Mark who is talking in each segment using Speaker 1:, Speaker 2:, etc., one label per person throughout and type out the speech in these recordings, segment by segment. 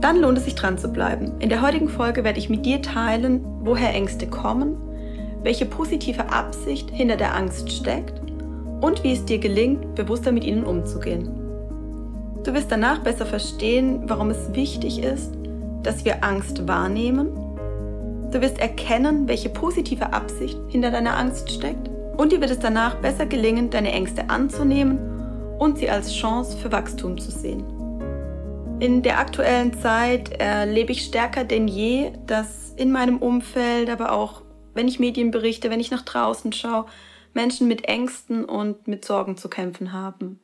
Speaker 1: Dann lohnt es sich dran zu bleiben. In der heutigen Folge werde ich mit dir teilen, woher Ängste kommen, welche positive Absicht hinter der Angst steckt und wie es dir gelingt, bewusster mit ihnen umzugehen. Du wirst danach besser verstehen, warum es wichtig ist, dass wir Angst wahrnehmen. Du wirst erkennen, welche positive Absicht hinter deiner Angst steckt. Und dir wird es danach besser gelingen, deine Ängste anzunehmen und sie als Chance für Wachstum zu sehen. In der aktuellen Zeit erlebe ich stärker denn je, dass in meinem Umfeld, aber auch wenn ich Medien berichte, wenn ich nach draußen schaue, Menschen mit Ängsten und mit Sorgen zu kämpfen haben.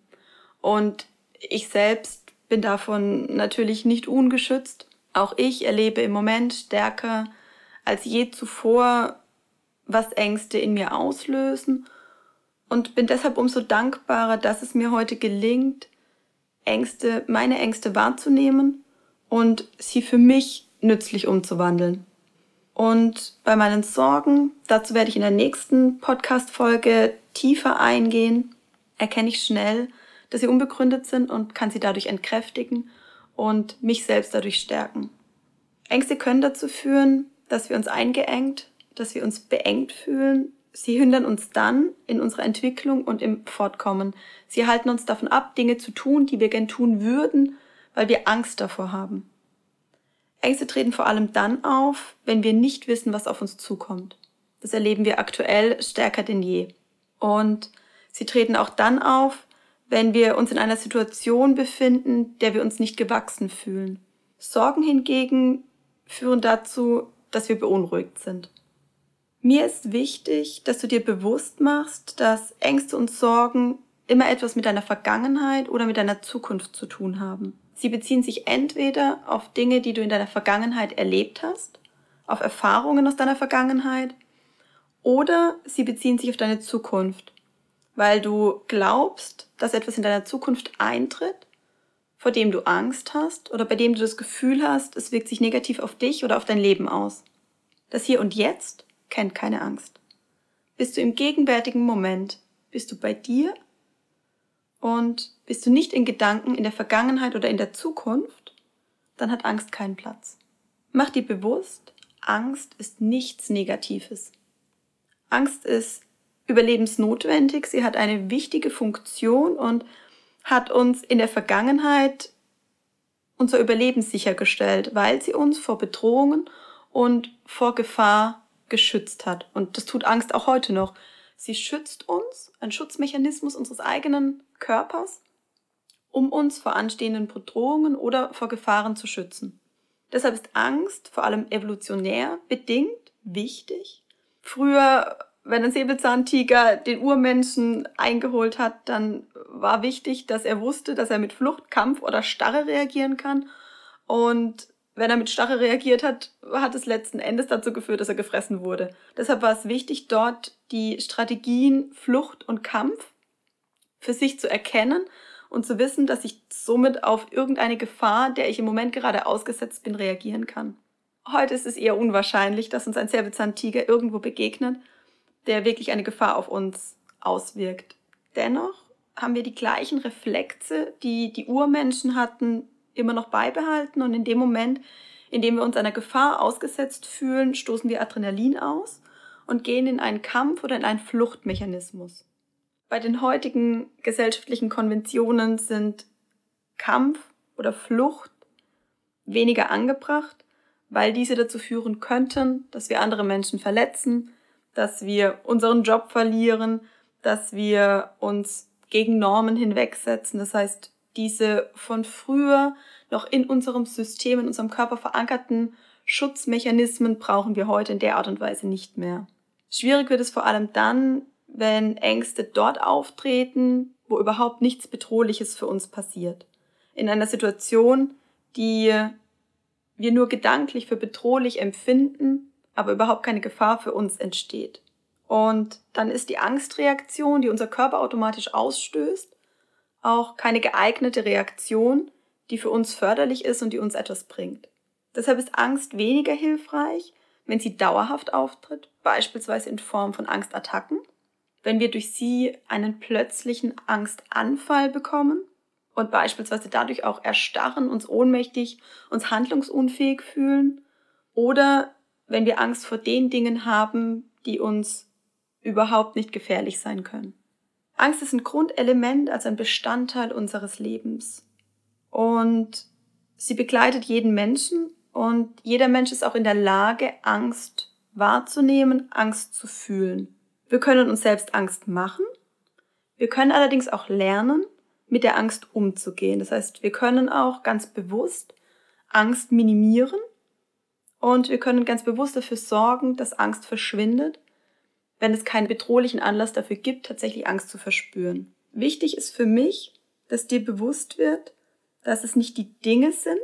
Speaker 1: Und ich selbst bin davon natürlich nicht ungeschützt. Auch ich erlebe im Moment stärker als je zuvor, was Ängste in mir auslösen und bin deshalb umso dankbarer, dass es mir heute gelingt, Ängste, meine Ängste wahrzunehmen und sie für mich nützlich umzuwandeln. Und bei meinen Sorgen, dazu werde ich in der nächsten Podcast-Folge tiefer eingehen, erkenne ich schnell, dass sie unbegründet sind und kann sie dadurch entkräftigen und mich selbst dadurch stärken. Ängste können dazu führen, dass wir uns eingeengt, dass wir uns beengt fühlen, Sie hindern uns dann in unserer Entwicklung und im Fortkommen. Sie halten uns davon ab, Dinge zu tun, die wir gern tun würden, weil wir Angst davor haben. Ängste treten vor allem dann auf, wenn wir nicht wissen, was auf uns zukommt. Das erleben wir aktuell stärker denn je. Und sie treten auch dann auf, wenn wir uns in einer Situation befinden, der wir uns nicht gewachsen fühlen. Sorgen hingegen führen dazu, dass wir beunruhigt sind. Mir ist wichtig, dass du dir bewusst machst, dass Ängste und Sorgen immer etwas mit deiner Vergangenheit oder mit deiner Zukunft zu tun haben. Sie beziehen sich entweder auf Dinge, die du in deiner Vergangenheit erlebt hast, auf Erfahrungen aus deiner Vergangenheit, oder sie beziehen sich auf deine Zukunft, weil du glaubst, dass etwas in deiner Zukunft eintritt, vor dem du Angst hast oder bei dem du das Gefühl hast, es wirkt sich negativ auf dich oder auf dein Leben aus. Das Hier und Jetzt kennt keine Angst. Bist du im gegenwärtigen Moment, bist du bei dir und bist du nicht in Gedanken in der Vergangenheit oder in der Zukunft, dann hat Angst keinen Platz. Mach dir bewusst, Angst ist nichts Negatives. Angst ist überlebensnotwendig, sie hat eine wichtige Funktion und hat uns in der Vergangenheit unser Überleben sichergestellt, weil sie uns vor Bedrohungen und vor Gefahr geschützt hat. Und das tut Angst auch heute noch. Sie schützt uns, ein Schutzmechanismus unseres eigenen Körpers, um uns vor anstehenden Bedrohungen oder vor Gefahren zu schützen. Deshalb ist Angst vor allem evolutionär bedingt wichtig. Früher, wenn ein Säbelzahntiger den Urmenschen eingeholt hat, dann war wichtig, dass er wusste, dass er mit Flucht, Kampf oder Starre reagieren kann. Und wenn er mit Starre reagiert hat, hat es letzten Endes dazu geführt, dass er gefressen wurde. Deshalb war es wichtig, dort die Strategien Flucht und Kampf für sich zu erkennen und zu wissen, dass ich somit auf irgendeine Gefahr, der ich im Moment gerade ausgesetzt bin, reagieren kann. Heute ist es eher unwahrscheinlich, dass uns ein Säbelzahntiger irgendwo begegnet, der wirklich eine Gefahr auf uns auswirkt. Dennoch haben wir die gleichen Reflexe, die die Urmenschen hatten, immer noch beibehalten und in dem Moment, in dem wir uns einer Gefahr ausgesetzt fühlen, stoßen wir Adrenalin aus und gehen in einen Kampf oder in einen Fluchtmechanismus. Bei den heutigen gesellschaftlichen Konventionen sind Kampf oder Flucht weniger angebracht, weil diese dazu führen könnten, dass wir andere Menschen verletzen, dass wir unseren Job verlieren, dass wir uns gegen Normen hinwegsetzen. Das heißt, diese von früher noch in unserem System, in unserem Körper verankerten Schutzmechanismen brauchen wir heute in der Art und Weise nicht mehr. Schwierig wird es vor allem dann, wenn Ängste dort auftreten, wo überhaupt nichts Bedrohliches für uns passiert. In einer Situation, die wir nur gedanklich für bedrohlich empfinden, aber überhaupt keine Gefahr für uns entsteht. Und dann ist die Angstreaktion, die unser Körper automatisch ausstößt, auch keine geeignete Reaktion, die für uns förderlich ist und die uns etwas bringt. Deshalb ist Angst weniger hilfreich, wenn sie dauerhaft auftritt, beispielsweise in Form von Angstattacken, wenn wir durch sie einen plötzlichen Angstanfall bekommen und beispielsweise dadurch auch erstarren, uns ohnmächtig, uns handlungsunfähig fühlen oder wenn wir Angst vor den Dingen haben, die uns überhaupt nicht gefährlich sein können. Angst ist ein Grundelement, also ein Bestandteil unseres Lebens. Und sie begleitet jeden Menschen und jeder Mensch ist auch in der Lage, Angst wahrzunehmen, Angst zu fühlen. Wir können uns selbst Angst machen. Wir können allerdings auch lernen, mit der Angst umzugehen. Das heißt, wir können auch ganz bewusst Angst minimieren und wir können ganz bewusst dafür sorgen, dass Angst verschwindet, wenn es keinen bedrohlichen Anlass dafür gibt, tatsächlich Angst zu verspüren. Wichtig ist für mich, dass dir bewusst wird, dass es nicht die Dinge sind,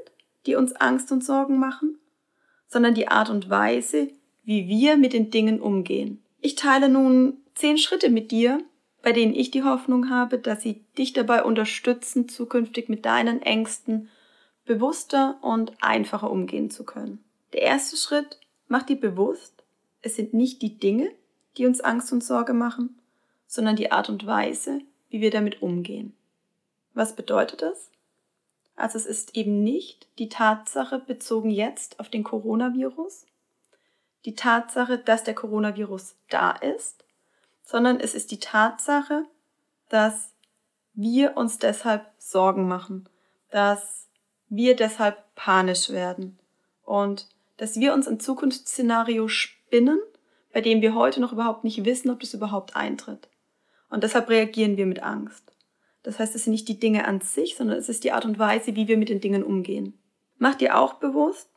Speaker 1: die uns Angst und Sorgen machen, sondern die Art und Weise, wie wir mit den Dingen umgehen. Ich teile nun zehn Schritte mit dir, bei denen ich die Hoffnung habe, dass sie dich dabei unterstützen, zukünftig mit deinen Ängsten bewusster und einfacher umgehen zu können. Der erste Schritt, mach dir bewusst, es sind nicht die Dinge, die uns Angst und Sorge machen, sondern die Art und Weise, wie wir damit umgehen. Was bedeutet das? Also es ist eben nicht die Tatsache bezogen jetzt auf den Coronavirus, die Tatsache, dass der Coronavirus da ist, sondern es ist die Tatsache, dass wir uns deshalb Sorgen machen, dass wir deshalb panisch werden und dass wir uns ein Zukunftsszenario spinnen, bei dem wir heute noch überhaupt nicht wissen, ob das überhaupt eintritt. Und deshalb reagieren wir mit Angst. Das heißt, es sind nicht die Dinge an sich, sondern es ist die Art und Weise, wie wir mit den Dingen umgehen. Mach dir auch bewusst,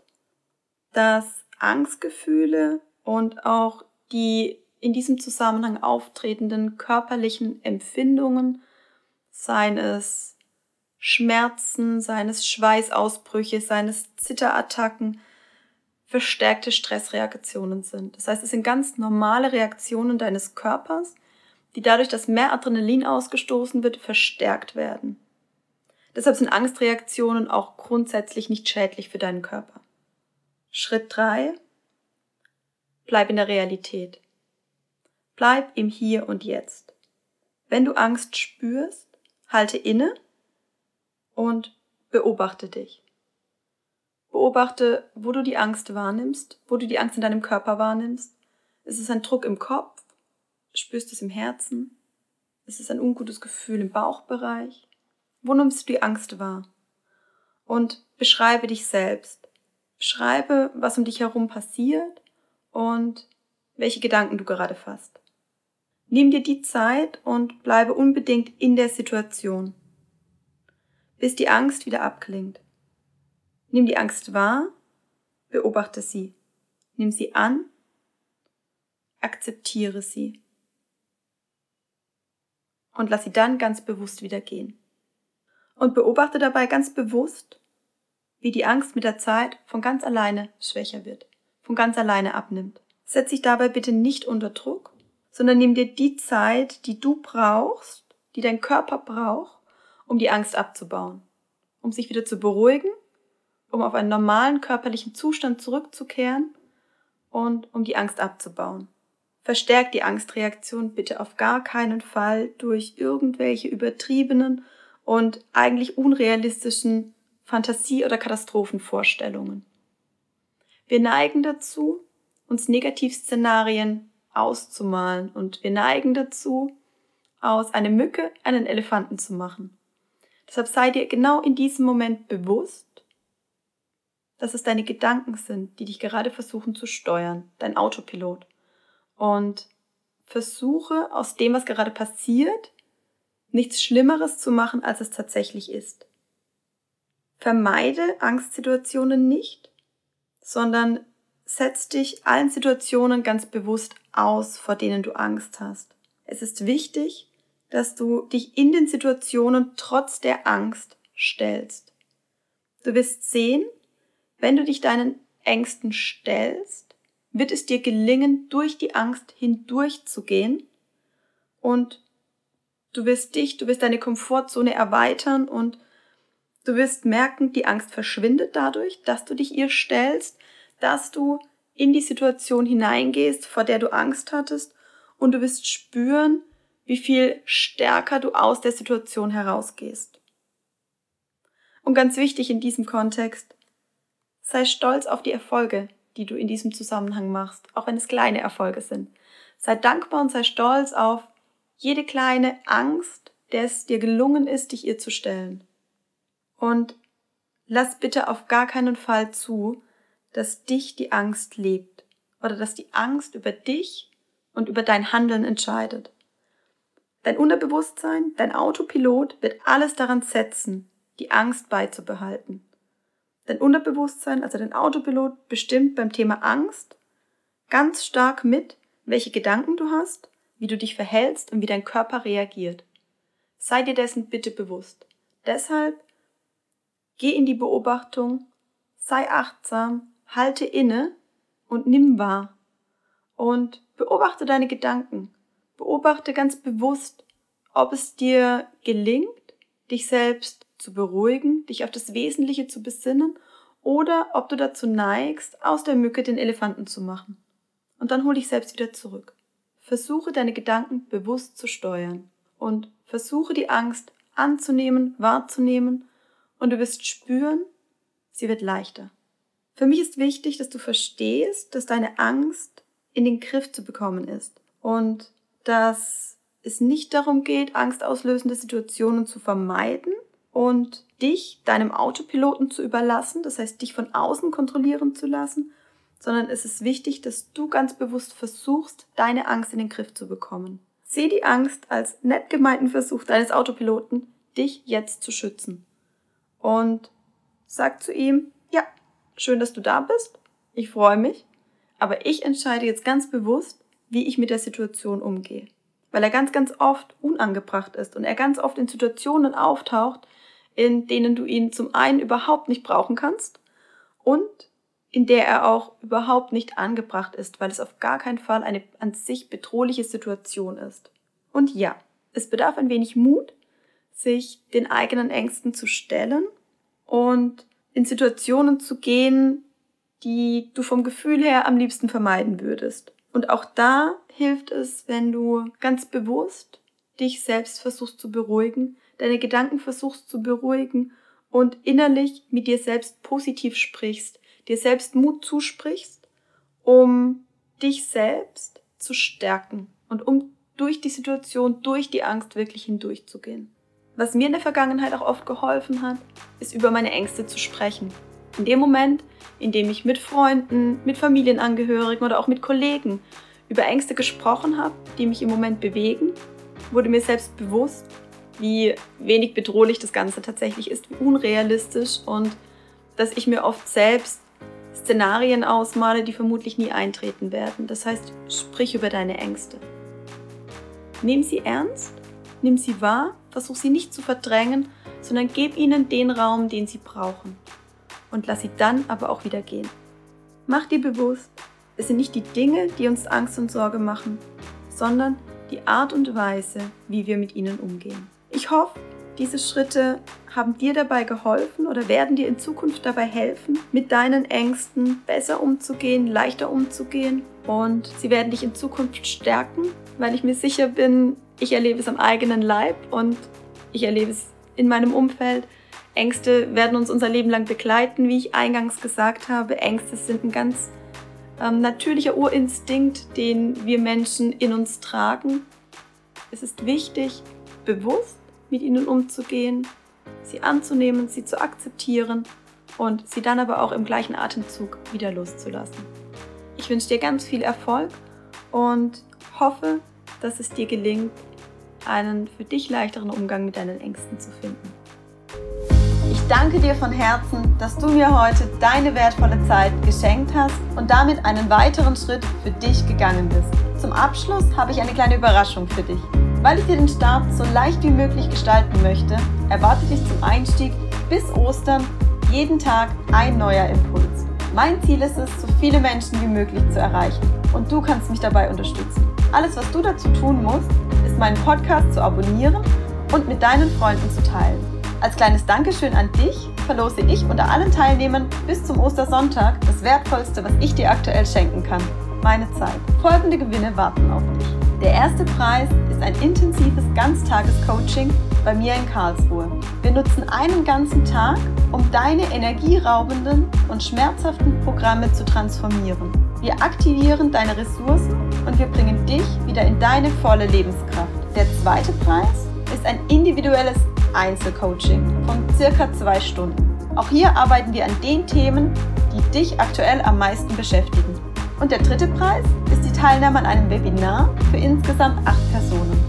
Speaker 1: dass Angstgefühle und auch die in diesem Zusammenhang auftretenden körperlichen Empfindungen, seien es Schmerzen, seien es Schweißausbrüche, seien es Zitterattacken, verstärkte Stressreaktionen sind. Das heißt, es sind ganz normale Reaktionen deines Körpers, die dadurch, dass mehr Adrenalin ausgestoßen wird, verstärkt werden. Deshalb sind Angstreaktionen auch grundsätzlich nicht schädlich für deinen Körper. Schritt drei: Bleib in der Realität. Bleib im Hier und Jetzt. Wenn du Angst spürst, halte inne und beobachte dich. Beobachte, wo du die Angst wahrnimmst, wo du die Angst in deinem Körper wahrnimmst. Ist es ein Druck im Kopf? Spürst du es im Herzen? Ist es ein ungutes Gefühl im Bauchbereich? Wo nimmst du die Angst wahr? Und beschreibe dich selbst. Beschreibe, was um dich herum passiert und welche Gedanken du gerade fasst. Nimm dir die Zeit und bleibe unbedingt in der Situation, bis die Angst wieder abklingt. Nimm die Angst wahr, beobachte sie, nimm sie an, akzeptiere sie und lass sie dann ganz bewusst wieder gehen. Und beobachte dabei ganz bewusst, wie die Angst mit der Zeit von ganz alleine schwächer wird, von ganz alleine abnimmt. Setz dich dabei bitte nicht unter Druck, sondern nimm dir die Zeit, die du brauchst, die dein Körper braucht, um die Angst abzubauen, um sich wieder zu beruhigen, um auf einen normalen körperlichen Zustand zurückzukehren und um die Angst abzubauen. Verstärk die Angstreaktion bitte auf gar keinen Fall durch irgendwelche übertriebenen und eigentlich unrealistischen Fantasie- oder Katastrophenvorstellungen. Wir neigen dazu, uns Negativszenarien auszumalen. Und wir neigen dazu, aus einer Mücke einen Elefanten zu machen. Deshalb sei dir genau in diesem Moment bewusst, dass es deine Gedanken sind, die dich gerade versuchen zu steuern, dein Autopilot. Und versuche aus dem, was gerade passiert, nichts Schlimmeres zu machen, als es tatsächlich ist. Vermeide Angstsituationen nicht, sondern setz dich allen Situationen ganz bewusst aus, vor denen du Angst hast. Es ist wichtig, dass du dich in den Situationen trotz der Angst stellst. Du wirst sehen, wenn du dich deinen Ängsten stellst, wird es dir gelingen, durch die Angst hindurchzugehen und du wirst dich, du wirst deine Komfortzone erweitern und du wirst merken, die Angst verschwindet dadurch, dass du dich ihr stellst, dass du in die Situation hineingehst, vor der du Angst hattest und du wirst spüren, wie viel stärker du aus der Situation herausgehst. Und ganz wichtig in diesem Kontext, sei stolz auf die Erfolge, die du in diesem Zusammenhang machst, auch wenn es kleine Erfolge sind. Sei dankbar und sei stolz auf jede kleine Angst, der es dir gelungen ist, dich ihr zu stellen. Und lass bitte auf gar keinen Fall zu, dass dich die Angst lebt oder dass die Angst über dich und über dein Handeln entscheidet. Dein Unterbewusstsein, dein Autopilot wird alles daran setzen, die Angst beizubehalten. Dein Unterbewusstsein, also dein Autopilot, bestimmt beim Thema Angst ganz stark mit, welche Gedanken du hast, wie du dich verhältst und wie dein Körper reagiert. Sei dir dessen bitte bewusst. Deshalb geh in die Beobachtung, sei achtsam, halte inne und nimm wahr. Und beobachte deine Gedanken. Beobachte ganz bewusst, ob es dir gelingt, dich selbst zu beruhigen, dich auf das Wesentliche zu besinnen oder ob du dazu neigst, aus der Mücke den Elefanten zu machen. Und dann hol dich selbst wieder zurück. Versuche deine Gedanken bewusst zu steuern und versuche die Angst anzunehmen, wahrzunehmen und du wirst spüren, sie wird leichter. Für mich ist wichtig, dass du verstehst, dass deine Angst in den Griff zu bekommen ist und dass es nicht darum geht, angstauslösende Situationen zu vermeiden, und dich deinem Autopiloten zu überlassen, das heißt dich von außen kontrollieren zu lassen, sondern es ist wichtig, dass du ganz bewusst versuchst, deine Angst in den Griff zu bekommen. Sieh die Angst als nett gemeinten Versuch deines Autopiloten, dich jetzt zu schützen. Und sag zu ihm, ja, schön, dass du da bist, ich freue mich, aber ich entscheide jetzt ganz bewusst, wie ich mit der Situation umgehe. Weil er ganz, ganz oft unangebracht ist und er ganz oft in Situationen auftaucht, in denen du ihn zum einen überhaupt nicht brauchen kannst und in der er auch überhaupt nicht angebracht ist, weil es auf gar keinen Fall eine an sich bedrohliche Situation ist. Und ja, es bedarf ein wenig Mut, sich den eigenen Ängsten zu stellen und in Situationen zu gehen, die du vom Gefühl her am liebsten vermeiden würdest. Und auch da hilft es, wenn du ganz bewusst dich selbst versuchst zu beruhigen, deine Gedanken versuchst zu beruhigen und innerlich mit dir selbst positiv sprichst, dir selbst Mut zusprichst, um dich selbst zu stärken und um durch die Situation, durch die Angst wirklich hindurchzugehen. Was mir in der Vergangenheit auch oft geholfen hat, ist über meine Ängste zu sprechen. In dem Moment, in dem ich mit Freunden, mit Familienangehörigen oder auch mit Kollegen über Ängste gesprochen habe, die mich im Moment bewegen, wurde mir selbst bewusst, wie wenig bedrohlich das Ganze tatsächlich ist, wie unrealistisch und dass ich mir oft selbst Szenarien ausmale, die vermutlich nie eintreten werden. Das heißt, sprich über deine Ängste. Nimm sie ernst, nimm sie wahr, versuch sie nicht zu verdrängen, sondern gib ihnen den Raum, den sie brauchen. Und lass sie dann aber auch wieder gehen. Mach dir bewusst, es sind nicht die Dinge, die uns Angst und Sorge machen, sondern die Art und Weise, wie wir mit ihnen umgehen. Ich hoffe, diese Schritte haben dir dabei geholfen oder werden dir in Zukunft dabei helfen, mit deinen Ängsten besser umzugehen, leichter umzugehen und sie werden dich in Zukunft stärken, weil ich mir sicher bin, ich erlebe es am eigenen Leib und ich erlebe es in meinem Umfeld. Ängste werden uns unser Leben lang begleiten, wie ich eingangs gesagt habe. Ängste sind ein ganz ähm, natürlicher Urinstinkt, den wir Menschen in uns tragen. Es ist wichtig, bewusst mit ihnen umzugehen, sie anzunehmen, sie zu akzeptieren und sie dann aber auch im gleichen Atemzug wieder loszulassen. Ich wünsche dir ganz viel Erfolg und hoffe, dass es dir gelingt, einen für dich leichteren Umgang mit deinen Ängsten zu finden. Ich danke dir von Herzen, dass du mir heute deine wertvolle Zeit geschenkt hast und damit einen weiteren Schritt für dich gegangen bist. Zum Abschluss habe ich eine kleine Überraschung für dich. Weil ich dir den Start so leicht wie möglich gestalten möchte, erwarte dich zum Einstieg bis Ostern jeden Tag ein neuer Impuls. Mein Ziel ist es, so viele Menschen wie möglich zu erreichen. Und du kannst mich dabei unterstützen. Alles, was du dazu tun musst, ist meinen Podcast zu abonnieren und mit deinen Freunden zu teilen. Als kleines Dankeschön an dich verlose ich unter allen Teilnehmern bis zum Ostersonntag das Wertvollste, was ich dir aktuell schenken kann. Meine Zeit. Folgende Gewinne warten auf dich. Der erste Preis ist ein intensives Ganztages-Coaching bei mir in Karlsruhe. Wir nutzen einen ganzen Tag, um deine energieraubenden und schmerzhaften Programme zu transformieren. Wir aktivieren deine Ressourcen und wir bringen dich wieder in deine volle Lebenskraft. Der zweite Preis ist ein individuelles Einzelcoaching von circa zwei Stunden. Auch hier arbeiten wir an den Themen, die dich aktuell am meisten beschäftigen. Und der dritte Preis ist die Teilnahme an einem Webinar für insgesamt acht Personen.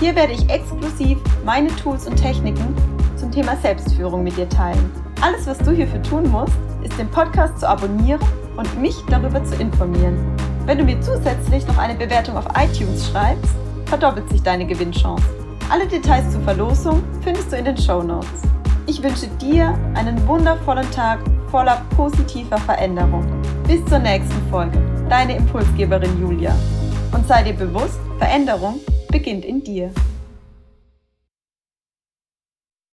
Speaker 1: Hier werde ich exklusiv meine Tools und Techniken zum Thema Selbstführung mit dir teilen. Alles, was du hierfür tun musst, ist den Podcast zu abonnieren und mich darüber zu informieren. Wenn du mir zusätzlich noch eine Bewertung auf iTunes schreibst, verdoppelt sich deine Gewinnchance. Alle Details zur Verlosung findest du in den Show Notes. Ich wünsche dir einen wundervollen Tag voller positiver Veränderung. Bis zur nächsten Folge. Deine Impulsgeberin Julia. Und sei dir bewusst, Veränderung beginnt in dir.